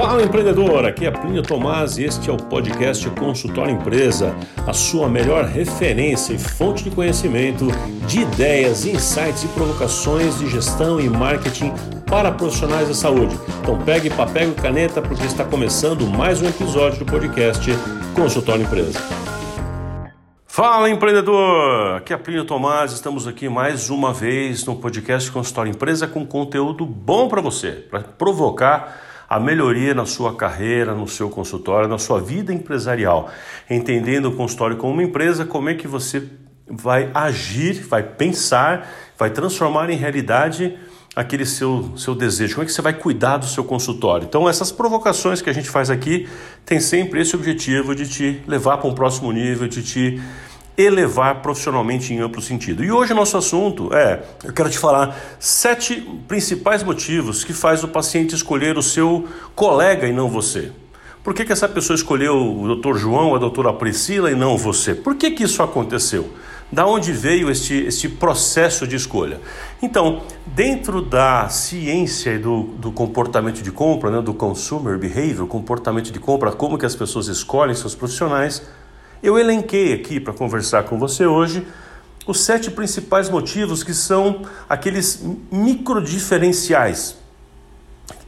Fala empreendedor, aqui é Plínio Tomás e este é o podcast Consultório Empresa, a sua melhor referência e fonte de conhecimento de ideias, insights e provocações de gestão e marketing para profissionais da saúde. Então pegue papel e caneta porque está começando mais um episódio do podcast Consultório Empresa. Fala empreendedor, aqui é Plínio Tomás, estamos aqui mais uma vez no podcast Consultório Empresa com conteúdo bom para você, para provocar a melhoria na sua carreira, no seu consultório, na sua vida empresarial. Entendendo o consultório como uma empresa, como é que você vai agir, vai pensar, vai transformar em realidade aquele seu, seu desejo, como é que você vai cuidar do seu consultório. Então, essas provocações que a gente faz aqui tem sempre esse objetivo de te levar para um próximo nível, de te elevar profissionalmente em amplo sentido. E hoje o nosso assunto é, eu quero te falar sete principais motivos que faz o paciente escolher o seu colega e não você. Por que, que essa pessoa escolheu o Dr. João a doutora Priscila e não você? Por que, que isso aconteceu? Da onde veio este, este processo de escolha? Então, dentro da ciência e do, do comportamento de compra, né, do consumer behavior, comportamento de compra, como que as pessoas escolhem seus profissionais, eu elenquei aqui para conversar com você hoje os sete principais motivos que são aqueles micro diferenciais.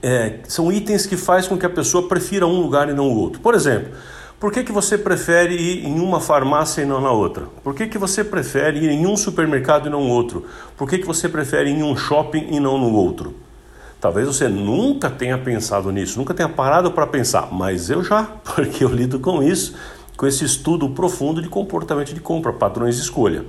É, são itens que faz com que a pessoa prefira um lugar e não o outro. Por exemplo, por que, que você prefere ir em uma farmácia e não na outra? Por que, que você prefere ir em um supermercado e não no outro? Por que, que você prefere ir em um shopping e não no outro? Talvez você nunca tenha pensado nisso, nunca tenha parado para pensar, mas eu já, porque eu lido com isso com esse estudo profundo de comportamento de compra, padrões de escolha.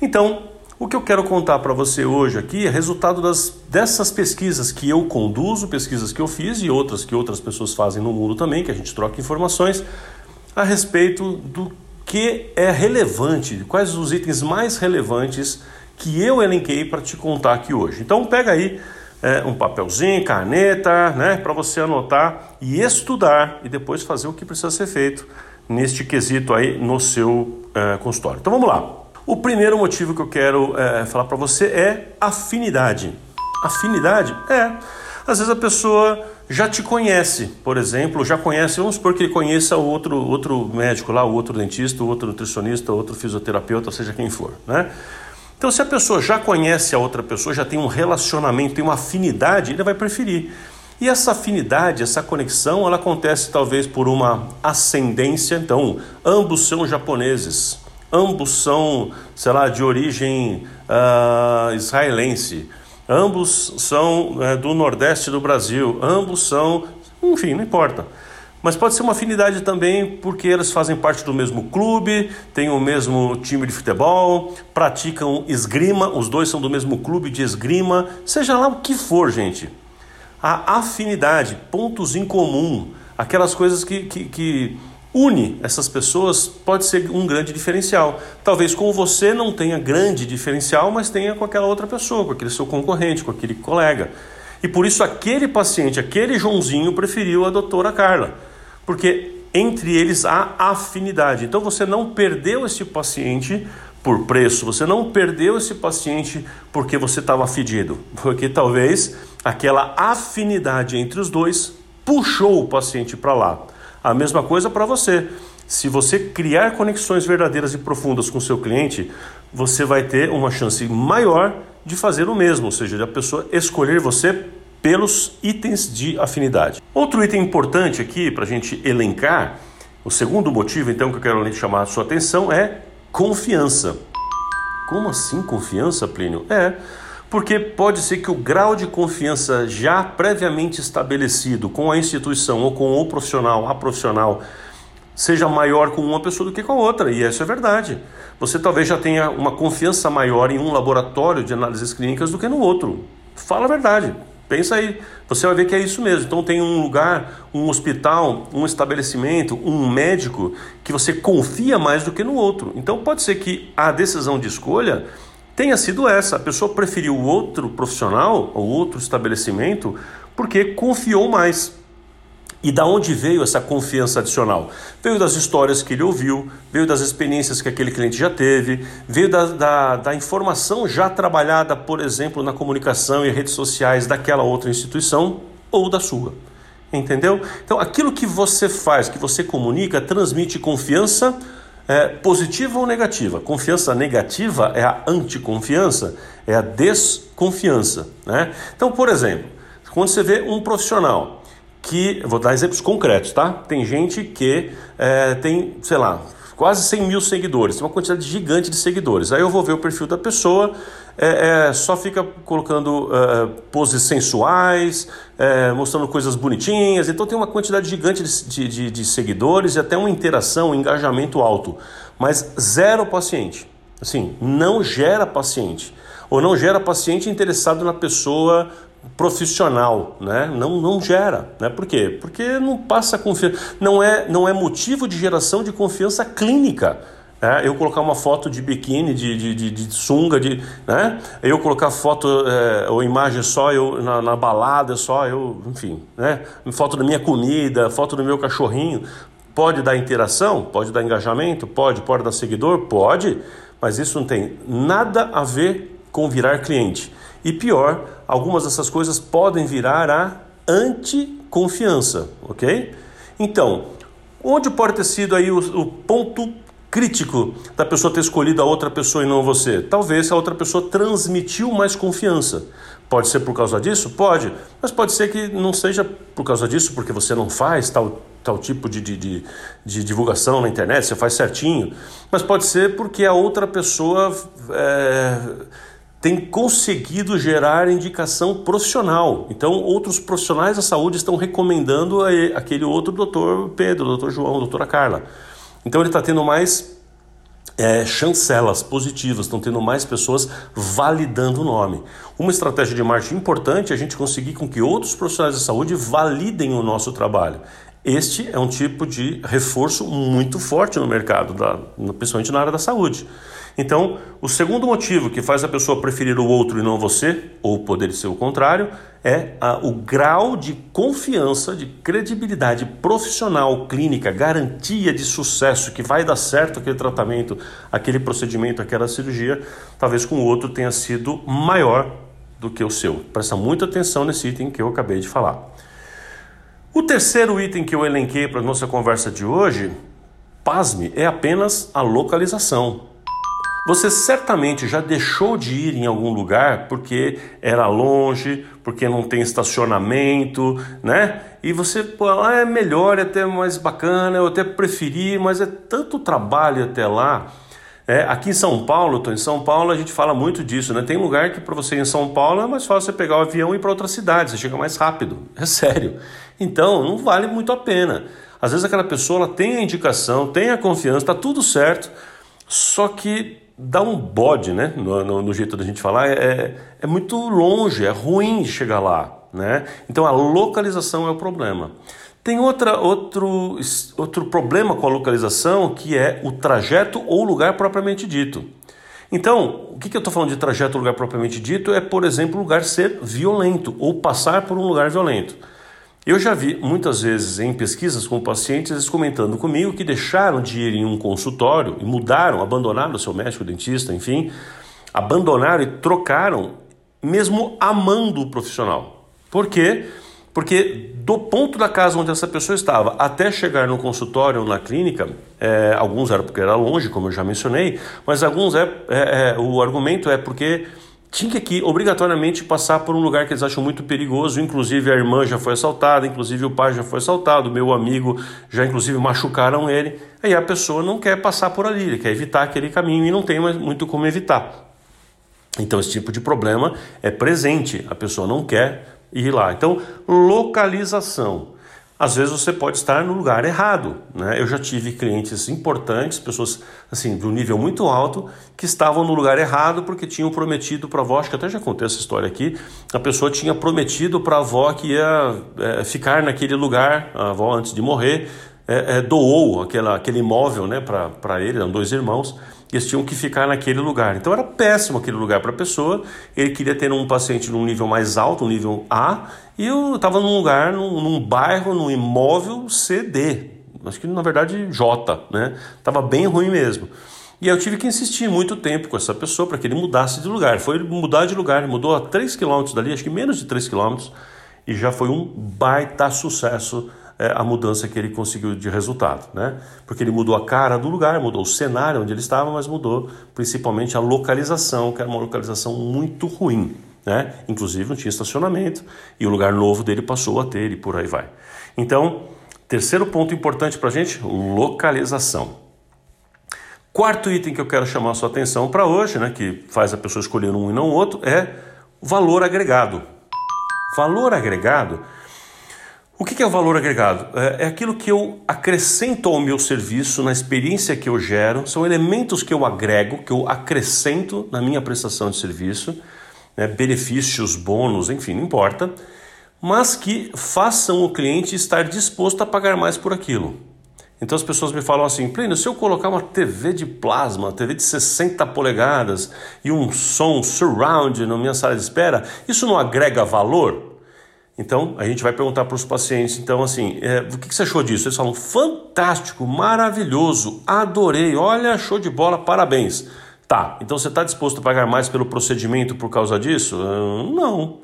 Então, o que eu quero contar para você hoje aqui é resultado das, dessas pesquisas que eu conduzo, pesquisas que eu fiz e outras que outras pessoas fazem no mundo também, que a gente troca informações a respeito do que é relevante, quais os itens mais relevantes que eu elenquei para te contar aqui hoje. Então pega aí é, um papelzinho, caneta, né, para você anotar e estudar e depois fazer o que precisa ser feito neste quesito aí no seu é, consultório. Então vamos lá. O primeiro motivo que eu quero é, falar para você é afinidade. Afinidade é, às vezes a pessoa já te conhece, por exemplo, já conhece, vamos supor que ele conheça outro, outro médico lá, o outro dentista, o outro nutricionista, outro fisioterapeuta, seja quem for, né? Então, se a pessoa já conhece a outra pessoa, já tem um relacionamento, tem uma afinidade, ele vai preferir. E essa afinidade, essa conexão, ela acontece talvez por uma ascendência. Então, ambos são japoneses, ambos são, sei lá, de origem uh, israelense, ambos são uh, do nordeste do Brasil, ambos são, enfim, não importa. Mas pode ser uma afinidade também porque eles fazem parte do mesmo clube, têm o mesmo time de futebol, praticam esgrima, os dois são do mesmo clube de esgrima, seja lá o que for, gente a afinidade, pontos em comum, aquelas coisas que, que, que une essas pessoas pode ser um grande diferencial. Talvez com você não tenha grande diferencial, mas tenha com aquela outra pessoa, com aquele seu concorrente, com aquele colega. E por isso aquele paciente, aquele Joãozinho preferiu a doutora Carla, porque entre eles há afinidade. Então você não perdeu esse paciente por preço, você não perdeu esse paciente porque você estava fedido, porque talvez aquela afinidade entre os dois puxou o paciente para lá. A mesma coisa para você. Se você criar conexões verdadeiras e profundas com seu cliente, você vai ter uma chance maior de fazer o mesmo, ou seja, de a pessoa escolher você pelos itens de afinidade. Outro item importante aqui para a gente elencar, o segundo motivo então que eu quero chamar a sua atenção é confiança. Como assim confiança, Plínio? É, porque pode ser que o grau de confiança já previamente estabelecido com a instituição ou com o profissional, a profissional, seja maior com uma pessoa do que com a outra, e isso é verdade. Você talvez já tenha uma confiança maior em um laboratório de análises clínicas do que no outro. Fala a verdade. Pensa aí, você vai ver que é isso mesmo. Então tem um lugar, um hospital, um estabelecimento, um médico que você confia mais do que no outro. Então pode ser que a decisão de escolha tenha sido essa. A pessoa preferiu outro profissional ou outro estabelecimento porque confiou mais. E da onde veio essa confiança adicional? Veio das histórias que ele ouviu, veio das experiências que aquele cliente já teve, veio da, da, da, informação já trabalhada, por exemplo, na comunicação e redes sociais daquela outra instituição ou da sua. Entendeu? Então, aquilo que você faz, que você comunica, transmite confiança é, positiva ou negativa. Confiança negativa é a anticonfiança, é a desconfiança. Né? Então, por exemplo, quando você vê um profissional que, vou dar exemplos concretos, tá? Tem gente que é, tem, sei lá, quase 100 mil seguidores, uma quantidade gigante de seguidores. Aí eu vou ver o perfil da pessoa, é, é, só fica colocando é, poses sensuais, é, mostrando coisas bonitinhas, então tem uma quantidade gigante de, de, de seguidores e até uma interação, um engajamento alto, mas zero paciente. Assim, não gera paciente. Ou não gera paciente interessado na pessoa profissional, né? Não, não gera, né? Por quê? Porque não passa confiança, não é, não é motivo de geração de confiança clínica. É, eu colocar uma foto de biquíni, de, de, de, de sunga, de, né? eu colocar foto é, ou imagem só eu na, na, balada, só eu, enfim, né? foto da minha comida, foto do meu cachorrinho, pode dar interação, pode dar engajamento, pode, pode dar seguidor, pode, mas isso não tem nada a ver com virar cliente. E pior, algumas dessas coisas podem virar a anticonfiança, ok? Então, onde pode ter sido aí o, o ponto crítico da pessoa ter escolhido a outra pessoa e não você? Talvez a outra pessoa transmitiu mais confiança. Pode ser por causa disso? Pode. Mas pode ser que não seja por causa disso, porque você não faz tal, tal tipo de, de, de, de divulgação na internet, você faz certinho. Mas pode ser porque a outra pessoa. É tem conseguido gerar indicação profissional. Então, outros profissionais da saúde estão recomendando aquele outro doutor Pedro, doutor João, doutora Carla. Então, ele está tendo mais é, chancelas positivas, estão tendo mais pessoas validando o nome. Uma estratégia de marketing importante é a gente conseguir com que outros profissionais da saúde validem o nosso trabalho. Este é um tipo de reforço muito forte no mercado, da, principalmente na área da saúde. Então, o segundo motivo que faz a pessoa preferir o outro e não você, ou poder ser o contrário, é a, o grau de confiança, de credibilidade profissional, clínica, garantia de sucesso, que vai dar certo aquele tratamento, aquele procedimento, aquela cirurgia, talvez com o outro tenha sido maior do que o seu. Presta muita atenção nesse item que eu acabei de falar. O terceiro item que eu elenquei para a nossa conversa de hoje, pasme, é apenas a localização. Você certamente já deixou de ir em algum lugar porque era longe, porque não tem estacionamento, né? E você, pô, lá é melhor, é até mais bacana, eu até preferi, mas é tanto trabalho até lá. É, aqui em São Paulo, tô em São Paulo, a gente fala muito disso, né? Tem lugar que para você ir em São Paulo é mais fácil você pegar o avião e ir para outra cidade, você chega mais rápido. É sério. Então, não vale muito a pena. Às vezes aquela pessoa ela tem a indicação, tem a confiança, está tudo certo, só que dá um bode, né? No, no, no jeito da gente falar, é, é muito longe, é ruim chegar lá, né? Então a localização é o problema. Tem outra, outro, outro problema com a localização que é o trajeto ou lugar propriamente dito. Então, o que, que eu estou falando de trajeto ou lugar propriamente dito é, por exemplo, o lugar ser violento ou passar por um lugar violento. Eu já vi muitas vezes em pesquisas com pacientes eles comentando comigo que deixaram de ir em um consultório e mudaram, abandonaram o seu médico, dentista, enfim, abandonaram e trocaram, mesmo amando o profissional. Por quê? Porque do ponto da casa onde essa pessoa estava até chegar no consultório ou na clínica, é, alguns eram porque era longe, como eu já mencionei, mas alguns é, é, é o argumento é porque tinha que obrigatoriamente passar por um lugar que eles acham muito perigoso. Inclusive a irmã já foi assaltada, inclusive o pai já foi assaltado, meu amigo já inclusive machucaram ele. Aí a pessoa não quer passar por ali, ele quer evitar aquele caminho e não tem mais muito como evitar. Então esse tipo de problema é presente, a pessoa não quer ir lá. Então localização às vezes você pode estar no lugar errado. Né? Eu já tive clientes importantes, pessoas assim do nível muito alto, que estavam no lugar errado porque tinham prometido para a avó, acho que até já contei essa história aqui, a pessoa tinha prometido para a avó que ia é, ficar naquele lugar, a avó antes de morrer, é, é, doou aquela, aquele imóvel né, para ele, eram dois irmãos, eles tinham que ficar naquele lugar. Então era péssimo aquele lugar para a pessoa. Ele queria ter um paciente num nível mais alto, um nível A, e eu estava num lugar, num, num, bairro, num imóvel CD. Acho que na verdade J, né? Tava bem ruim mesmo. E eu tive que insistir muito tempo com essa pessoa para que ele mudasse de lugar. Foi mudar de lugar, mudou a 3 km dali, acho que menos de 3 km. e já foi um baita sucesso é, a mudança que ele conseguiu de resultado, né? Porque ele mudou a cara do lugar, mudou o cenário onde ele estava, mas mudou principalmente a localização, que era uma localização muito ruim, né? Inclusive não tinha estacionamento e o lugar novo dele passou a ter e por aí vai. Então, terceiro ponto importante para a gente, localização. Quarto item que eu quero chamar a sua atenção para hoje, né, que faz a pessoa escolher um e não outro, é valor agregado. Valor agregado o que é o valor agregado? É, é aquilo que eu acrescento ao meu serviço, na experiência que eu gero, são elementos que eu agrego, que eu acrescento na minha prestação de serviço, né, benefícios, bônus, enfim, não importa, mas que façam o cliente estar disposto a pagar mais por aquilo. Então as pessoas me falam assim, Plínio, se eu colocar uma TV de plasma, TV de 60 polegadas e um som surround na minha sala de espera, isso não agrega valor? Então, a gente vai perguntar para os pacientes, então, assim, é, o que, que você achou disso? Eles falam, fantástico, maravilhoso, adorei, olha, show de bola, parabéns. Tá, então você está disposto a pagar mais pelo procedimento por causa disso? Uh, não.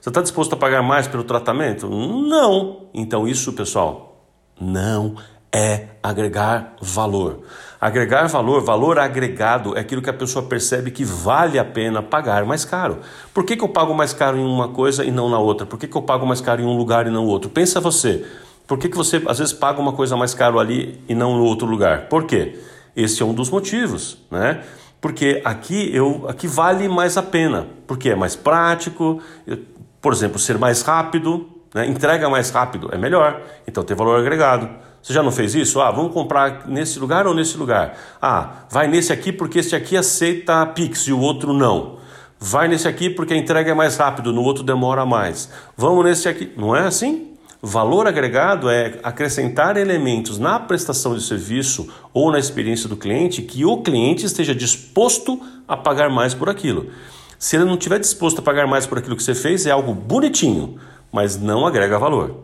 Você está disposto a pagar mais pelo tratamento? Não. Então, isso, pessoal, não é agregar valor. Agregar valor, valor agregado, é aquilo que a pessoa percebe que vale a pena pagar mais caro. Por que, que eu pago mais caro em uma coisa e não na outra? Por que, que eu pago mais caro em um lugar e não no outro? Pensa você. Por que, que você às vezes paga uma coisa mais caro ali e não no outro lugar? Por quê? Esse é um dos motivos, né? Porque aqui eu aqui vale mais a pena, porque é mais prático, por exemplo, ser mais rápido, né? entrega mais rápido é melhor, então tem valor agregado. Você já não fez isso? Ah, vamos comprar nesse lugar ou nesse lugar? Ah, vai nesse aqui porque esse aqui aceita Pix e o outro não. Vai nesse aqui porque a entrega é mais rápido, no outro demora mais. Vamos nesse aqui. Não é assim? Valor agregado é acrescentar elementos na prestação de serviço ou na experiência do cliente que o cliente esteja disposto a pagar mais por aquilo. Se ele não estiver disposto a pagar mais por aquilo que você fez, é algo bonitinho, mas não agrega valor.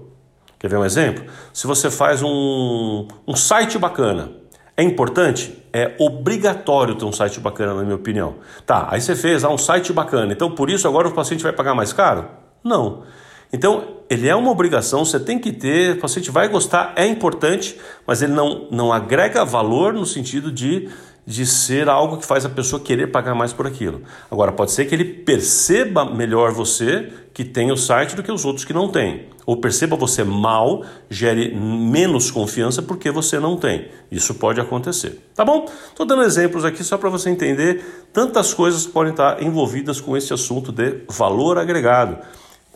Quer ver um exemplo? Se você faz um, um site bacana, é importante? É obrigatório ter um site bacana, na minha opinião. Tá, aí você fez ah, um site bacana, então por isso agora o paciente vai pagar mais caro? Não. Então, ele é uma obrigação, você tem que ter, o paciente vai gostar, é importante, mas ele não, não agrega valor no sentido de de ser algo que faz a pessoa querer pagar mais por aquilo. Agora, pode ser que ele perceba melhor você que tem o site do que os outros que não têm. Ou perceba você mal, gere menos confiança porque você não tem. Isso pode acontecer. Tá bom? Estou dando exemplos aqui só para você entender tantas coisas que podem estar envolvidas com esse assunto de valor agregado.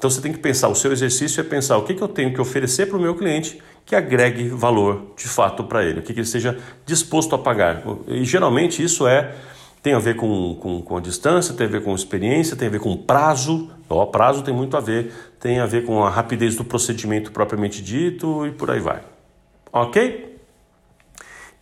Então você tem que pensar, o seu exercício é pensar o que, que eu tenho que oferecer para o meu cliente que agregue valor de fato para ele, o que, que ele esteja disposto a pagar. E geralmente isso é tem a ver com, com, com, a distância, tem a ver com experiência, tem a ver com prazo. O prazo tem muito a ver, tem a ver com a rapidez do procedimento propriamente dito e por aí vai. Ok?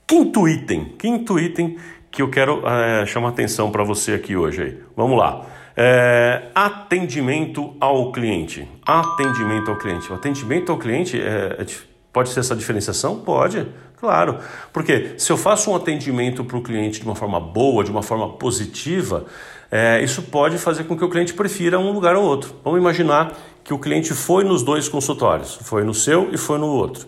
Quinto item, quinto item que eu quero é, chamar atenção para você aqui hoje. Aí. Vamos lá. É, atendimento ao cliente. Atendimento ao cliente. O atendimento ao cliente é, é, pode ser essa diferenciação? Pode, claro. Porque se eu faço um atendimento para o cliente de uma forma boa, de uma forma positiva, é, isso pode fazer com que o cliente prefira um lugar ou outro. Vamos imaginar que o cliente foi nos dois consultórios, foi no seu e foi no outro.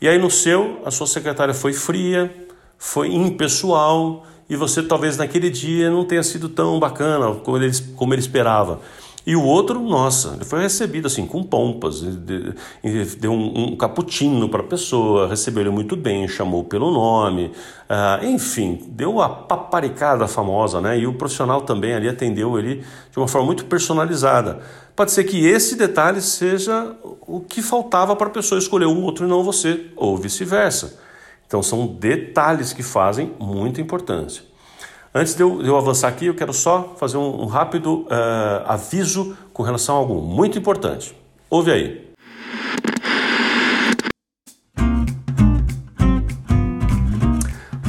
E aí no seu, a sua secretária foi fria, foi impessoal, e você talvez naquele dia não tenha sido tão bacana como ele, como ele esperava. E o outro, nossa, ele foi recebido assim com pompas, deu um, um cappuccino para a pessoa, recebeu ele muito bem, chamou pelo nome, uh, enfim, deu a paparicada famosa, né? E o profissional também ali atendeu ele de uma forma muito personalizada. Pode ser que esse detalhe seja o que faltava para a pessoa escolher o outro e não você, ou vice-versa. Então são detalhes que fazem muita importância. Antes de eu, de eu avançar aqui, eu quero só fazer um, um rápido uh, aviso com relação a algo muito importante. Ouve aí.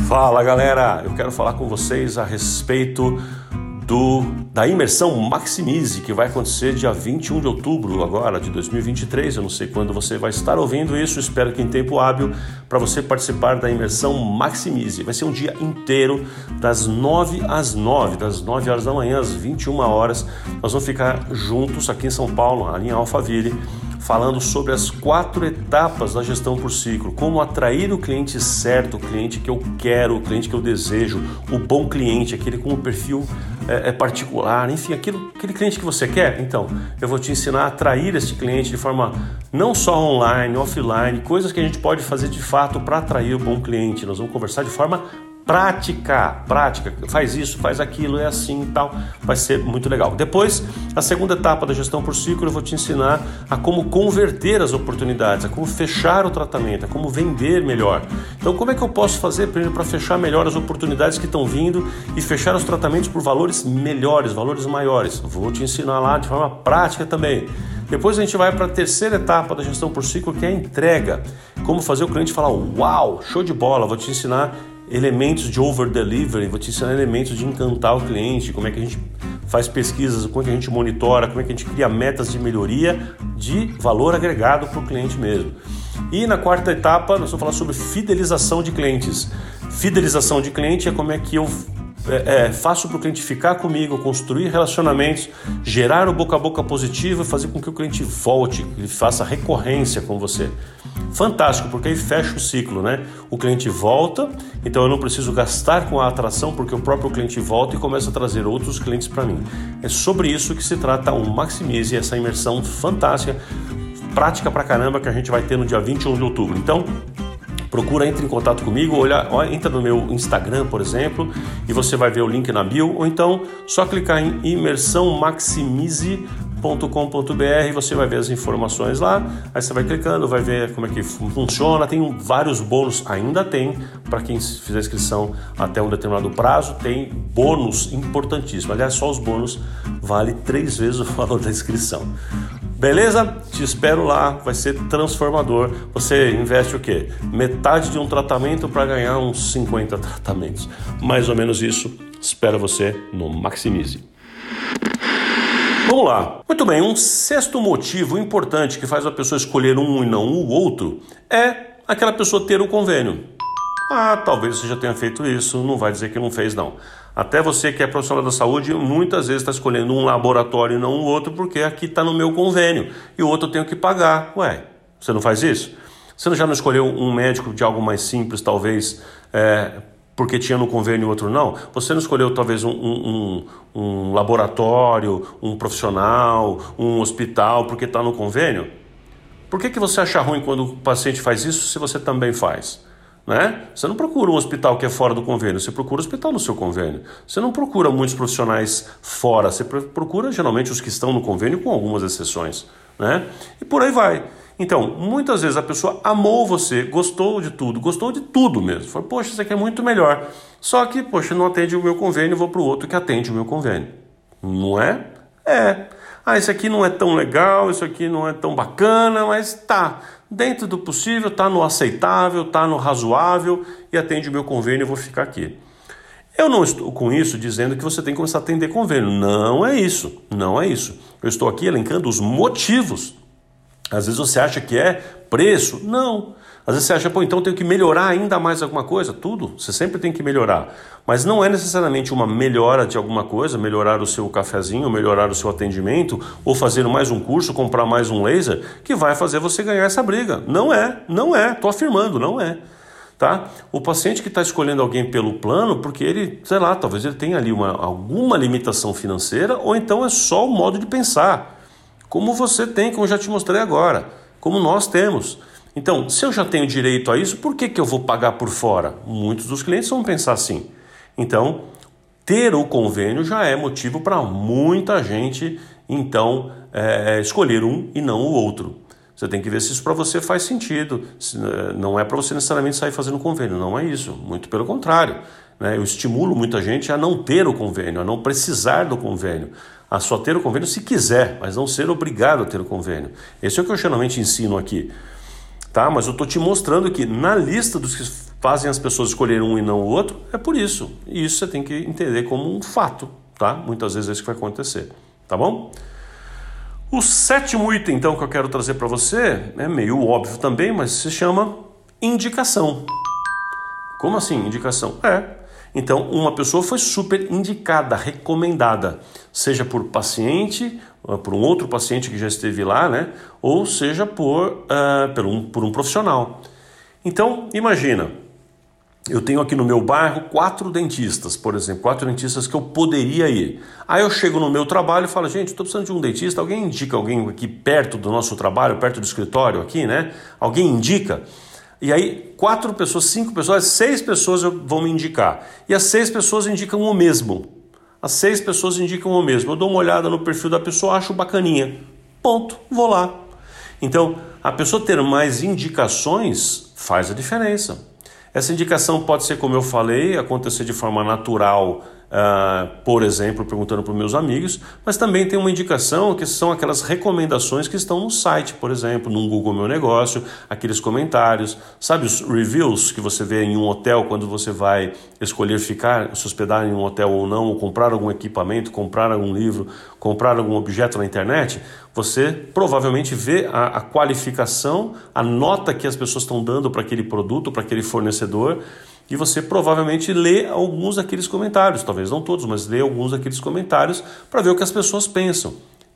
Fala galera, eu quero falar com vocês a respeito do, da imersão Maximize, que vai acontecer dia 21 de outubro agora de 2023. Eu não sei quando você vai estar ouvindo isso, espero que em tempo hábil para você participar da imersão Maximize. Vai ser um dia inteiro, das 9 às 9, das 9 horas da manhã às 21 horas. Nós vamos ficar juntos aqui em São Paulo, ali em Alphaville falando sobre as quatro etapas da gestão por ciclo, como atrair o cliente certo, o cliente que eu quero, o cliente que eu desejo, o bom cliente, aquele com o perfil é, é particular, enfim, aquilo, aquele cliente que você quer. Então, eu vou te ensinar a atrair este cliente de forma não só online, offline, coisas que a gente pode fazer de fato para atrair o bom cliente. Nós vamos conversar de forma prática, prática, faz isso, faz aquilo, é assim e tal, vai ser muito legal. Depois, a segunda etapa da gestão por ciclo, eu vou te ensinar a como converter as oportunidades, a como fechar o tratamento, a como vender melhor. Então, como é que eu posso fazer primeiro para fechar melhor as oportunidades que estão vindo e fechar os tratamentos por valores melhores, valores maiores? Vou te ensinar lá de forma prática também. Depois a gente vai para a terceira etapa da gestão por ciclo, que é a entrega. Como fazer o cliente falar: Uau, show de bola! Vou te ensinar elementos de over delivery, vou te ensinar elementos de encantar o cliente, como é que a gente faz pesquisas, como é que a gente monitora, como é que a gente cria metas de melhoria de valor agregado para o cliente mesmo. E na quarta etapa, nós vamos falar sobre fidelização de clientes. Fidelização de cliente é como é que eu é, é, faço para o cliente ficar comigo, construir relacionamentos, gerar o boca a boca positivo e fazer com que o cliente volte, ele faça recorrência com você. Fantástico, porque aí fecha o ciclo, né? O cliente volta, então eu não preciso gastar com a atração, porque o próprio cliente volta e começa a trazer outros clientes para mim. É sobre isso que se trata o Maximize, essa imersão fantástica, prática pra caramba que a gente vai ter no dia 21 de outubro. Então, procura, entre em contato comigo, olha, entra no meu Instagram, por exemplo, e você vai ver o link na bio, ou então só clicar em imersão maximize com.br você vai ver as informações lá, aí você vai clicando, vai ver como é que funciona, tem vários bônus, ainda tem, para quem fizer inscrição até um determinado prazo, tem bônus importantíssimos, aliás só os bônus vale três vezes o valor da inscrição. Beleza? Te espero lá, vai ser transformador. Você investe o quê? Metade de um tratamento para ganhar uns 50 tratamentos. Mais ou menos isso. Espero você no Maximize. Vamos lá. Muito bem, um sexto motivo importante que faz a pessoa escolher um e não o outro é aquela pessoa ter o convênio. Ah, talvez você já tenha feito isso, não vai dizer que não fez, não. Até você que é profissional da saúde, muitas vezes está escolhendo um laboratório e não o outro, porque aqui está no meu convênio e o outro eu tenho que pagar. Ué, você não faz isso? Você já não escolheu um médico de algo mais simples, talvez, é, porque tinha no convênio e outro não? Você não escolheu talvez um, um, um laboratório, um profissional, um hospital porque está no convênio? Por que, que você acha ruim quando o paciente faz isso se você também faz? Né? Você não procura um hospital que é fora do convênio, você procura um hospital no seu convênio. Você não procura muitos profissionais fora, você procura geralmente os que estão no convênio, com algumas exceções. Né? E por aí vai. Então, muitas vezes a pessoa amou você, gostou de tudo, gostou de tudo mesmo. Falou, poxa, isso aqui é muito melhor. Só que, poxa, não atende o meu convênio, vou para o outro que atende o meu convênio. Não é? É. Ah, isso aqui não é tão legal, isso aqui não é tão bacana, mas tá. Dentro do possível, tá no aceitável, tá no razoável e atende o meu convênio, eu vou ficar aqui. Eu não estou com isso dizendo que você tem que começar a atender convênio. Não é isso. Não é isso. Eu estou aqui elencando os motivos às vezes você acha que é preço. Não. Às vezes você acha, pô, então tenho que melhorar ainda mais alguma coisa. Tudo, você sempre tem que melhorar. Mas não é necessariamente uma melhora de alguma coisa, melhorar o seu cafezinho, melhorar o seu atendimento, ou fazer mais um curso, comprar mais um laser, que vai fazer você ganhar essa briga. Não é, não é. Estou afirmando, não é. Tá? O paciente que está escolhendo alguém pelo plano, porque ele, sei lá, talvez ele tenha ali uma, alguma limitação financeira, ou então é só o modo de pensar como você tem, como eu já te mostrei agora, como nós temos. Então, se eu já tenho direito a isso, por que, que eu vou pagar por fora? Muitos dos clientes vão pensar assim. Então, ter o convênio já é motivo para muita gente, então, é, escolher um e não o outro. Você tem que ver se isso para você faz sentido. É, não é para você necessariamente sair fazendo convênio, não é isso. Muito pelo contrário. Né? Eu estimulo muita gente a não ter o convênio, a não precisar do convênio a só ter o convênio se quiser, mas não ser obrigado a ter o convênio. Esse é o que eu geralmente ensino aqui. Tá? Mas eu estou te mostrando que na lista dos que fazem as pessoas escolherem um e não o outro, é por isso. E isso você tem que entender como um fato. Tá? Muitas vezes é isso que vai acontecer. Tá bom? O sétimo item, então, que eu quero trazer para você é meio óbvio também, mas se chama indicação. Como assim indicação? É, Então, uma pessoa foi super indicada, recomendada, seja por paciente, ah, por um outro paciente que já esteve lá, né? ou seja por, uh, por, um, por um profissional. Então, imagina, eu tenho aqui no meu bairro quatro dentistas, por exemplo, quatro dentistas que eu poderia ir. Aí eu chego no meu trabalho e falo, gente, estou precisando de um dentista, alguém indica alguém aqui perto do nosso trabalho, perto do escritório aqui, né? Alguém indica? E aí, quatro pessoas, cinco pessoas, seis pessoas vão me indicar. E as seis pessoas indicam o mesmo. As seis pessoas indicam o mesmo. Eu dou uma olhada no perfil da pessoa, acho bacaninha. Ponto, vou lá. Então, a pessoa ter mais indicações faz a diferença. Essa indicação pode ser, como eu falei, acontecer de forma natural Uh, por exemplo, perguntando para meus amigos, mas também tem uma indicação que são aquelas recomendações que estão no site, por exemplo, no Google Meu Negócio, aqueles comentários, sabe os reviews que você vê em um hotel quando você vai escolher ficar, se hospedar em um hotel ou não, ou comprar algum equipamento, comprar algum livro, comprar algum objeto na internet, você provavelmente vê a, a qualificação, a nota que as pessoas estão dando para aquele produto, para aquele fornecedor e você provavelmente lê alguns daqueles comentários, talvez não todos, mas lê alguns daqueles comentários para ver o que as pessoas pensam.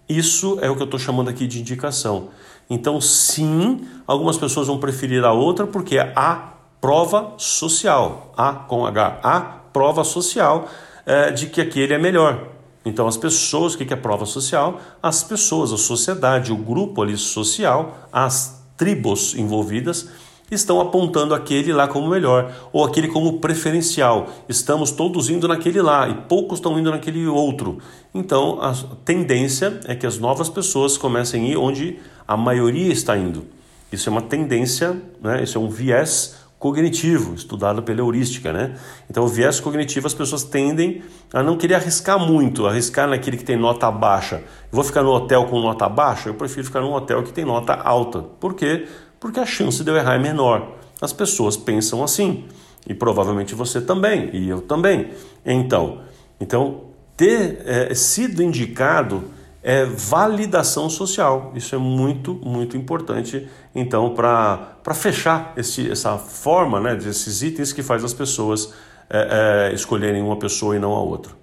Isso é o que eu estou chamando aqui de indicação. Então, sim, algumas pessoas vão preferir a outra porque é a prova social, A com H, a prova social é, de que aquele é melhor. Então, as pessoas, o que é prova social? As pessoas, a sociedade, o grupo ali social, as tribos envolvidas estão apontando aquele lá como melhor ou aquele como preferencial. Estamos todos indo naquele lá e poucos estão indo naquele outro. Então a tendência é que as novas pessoas comecem a ir onde a maioria está indo. Isso é uma tendência, né? isso é um viés cognitivo, estudado pela heurística, né? Então, o viés cognitivo, as pessoas tendem a não querer arriscar muito, arriscar naquele que tem nota baixa. Eu vou ficar no hotel com nota baixa? Eu prefiro ficar num hotel que tem nota alta. Por quê? Porque a chance de eu errar é menor. As pessoas pensam assim, e provavelmente você também, e eu também. Então, então ter é, sido indicado é validação social. Isso é muito, muito importante, então, para fechar esse, essa forma, né, desses itens que faz as pessoas é, é, escolherem uma pessoa e não a outra.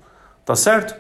Tá certo?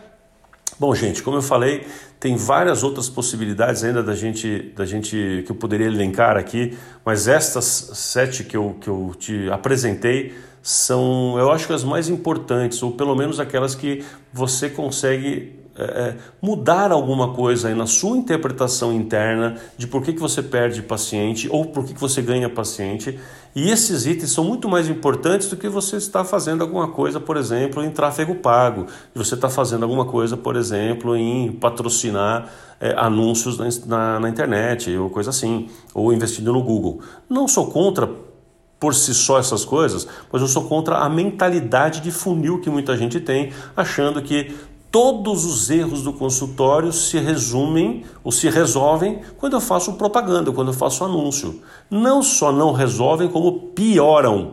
Bom, gente, como eu falei, tem várias outras possibilidades ainda da gente, da gente que eu poderia elencar aqui, mas estas sete que eu, que eu te apresentei são, eu acho que as mais importantes, ou pelo menos aquelas que você consegue é, é, mudar alguma coisa aí na sua interpretação interna de por que, que você perde paciente ou por que, que você ganha paciente. E esses itens são muito mais importantes do que você estar fazendo alguma coisa, por exemplo, em tráfego pago, você está fazendo alguma coisa, por exemplo, em patrocinar é, anúncios na, na, na internet ou coisa assim, ou investindo no Google. Não sou contra por si só essas coisas, mas eu sou contra a mentalidade de funil que muita gente tem, achando que todos os erros do consultório se resumem ou se resolvem quando eu faço propaganda, quando eu faço anúncio. Não só não resolvem, como pioram.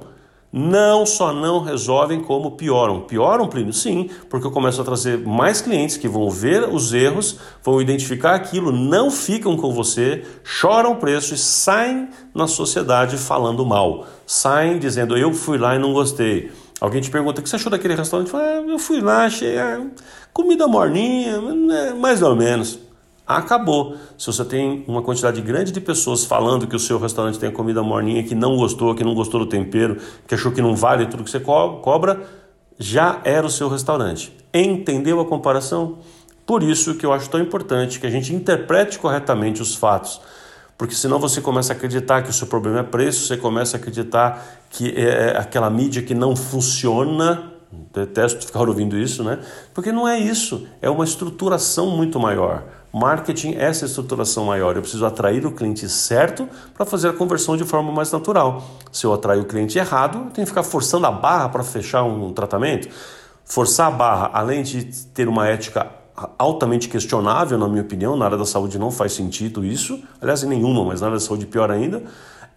Não só não resolvem, como pioram. Pioram, Plínio? Sim, porque eu começo a trazer mais clientes que vão ver os erros, vão identificar aquilo, não ficam com você, choram o preço e saem na sociedade falando mal. Saem dizendo, eu fui lá e não gostei. Alguém te pergunta o que você achou daquele restaurante? Fala, ah, eu fui lá, achei ah, comida morninha, né, mais ou menos. Acabou. Se você tem uma quantidade grande de pessoas falando que o seu restaurante tem comida morninha, que não gostou, que não gostou do tempero, que achou que não vale tudo que você cobra, já era o seu restaurante. Entendeu a comparação? Por isso que eu acho tão importante que a gente interprete corretamente os fatos porque senão você começa a acreditar que o seu problema é preço, você começa a acreditar que é, é aquela mídia que não funciona. Detesto ficar ouvindo isso, né? Porque não é isso, é uma estruturação muito maior. Marketing é essa estruturação maior. Eu preciso atrair o cliente certo para fazer a conversão de forma mais natural. Se eu atrair o cliente errado, eu tenho que ficar forçando a barra para fechar um tratamento. Forçar a barra, além de ter uma ética altamente questionável, na minha opinião. Na área da saúde não faz sentido isso, aliás, em nenhuma, mas na área da saúde pior ainda.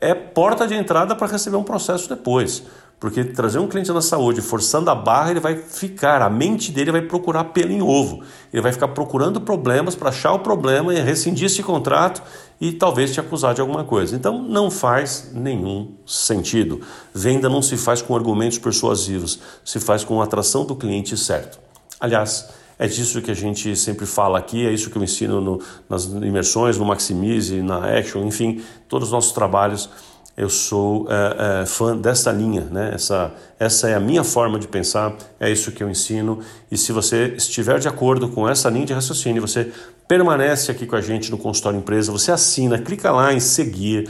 É porta de entrada para receber um processo depois. Porque trazer um cliente na saúde forçando a barra, ele vai ficar, a mente dele vai procurar pelo em ovo. Ele vai ficar procurando problemas para achar o problema e rescindir esse contrato e talvez te acusar de alguma coisa. Então não faz nenhum sentido. Venda não se faz com argumentos persuasivos, se faz com a atração do cliente certo. Aliás, é disso que a gente sempre fala aqui, é isso que eu ensino no, nas imersões, no Maximize, na Action, enfim, todos os nossos trabalhos eu sou é, é, fã desta linha, né? Essa, essa é a minha forma de pensar, é isso que eu ensino. E se você estiver de acordo com essa linha de raciocínio, você permanece aqui com a gente no consultório empresa, você assina, clica lá em seguir.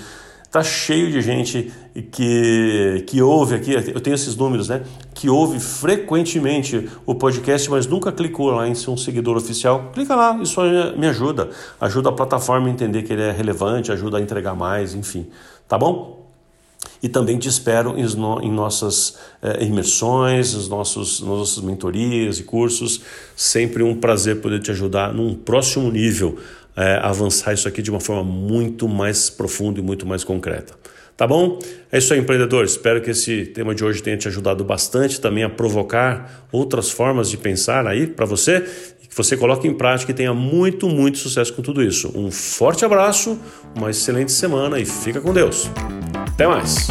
Tá cheio de gente que, que ouve aqui, eu tenho esses números, né? Que ouve frequentemente o podcast, mas nunca clicou lá em ser um seguidor oficial. Clica lá, isso me ajuda. Ajuda a plataforma a entender que ele é relevante, ajuda a entregar mais, enfim. Tá bom? E também te espero em, nossas eh, imersões, nos nossos, nas nossas mentorias e cursos. Sempre um prazer poder te ajudar num próximo nível a avançar isso aqui de uma forma muito mais profunda e muito mais concreta. Tá bom? É isso aí, empreendedor. Espero que esse tema de hoje tenha te ajudado bastante também a provocar outras formas de pensar aí para você que você coloque em prática e tenha muito, muito sucesso com tudo isso. Um forte abraço, uma excelente semana e fica com Deus. Até mais!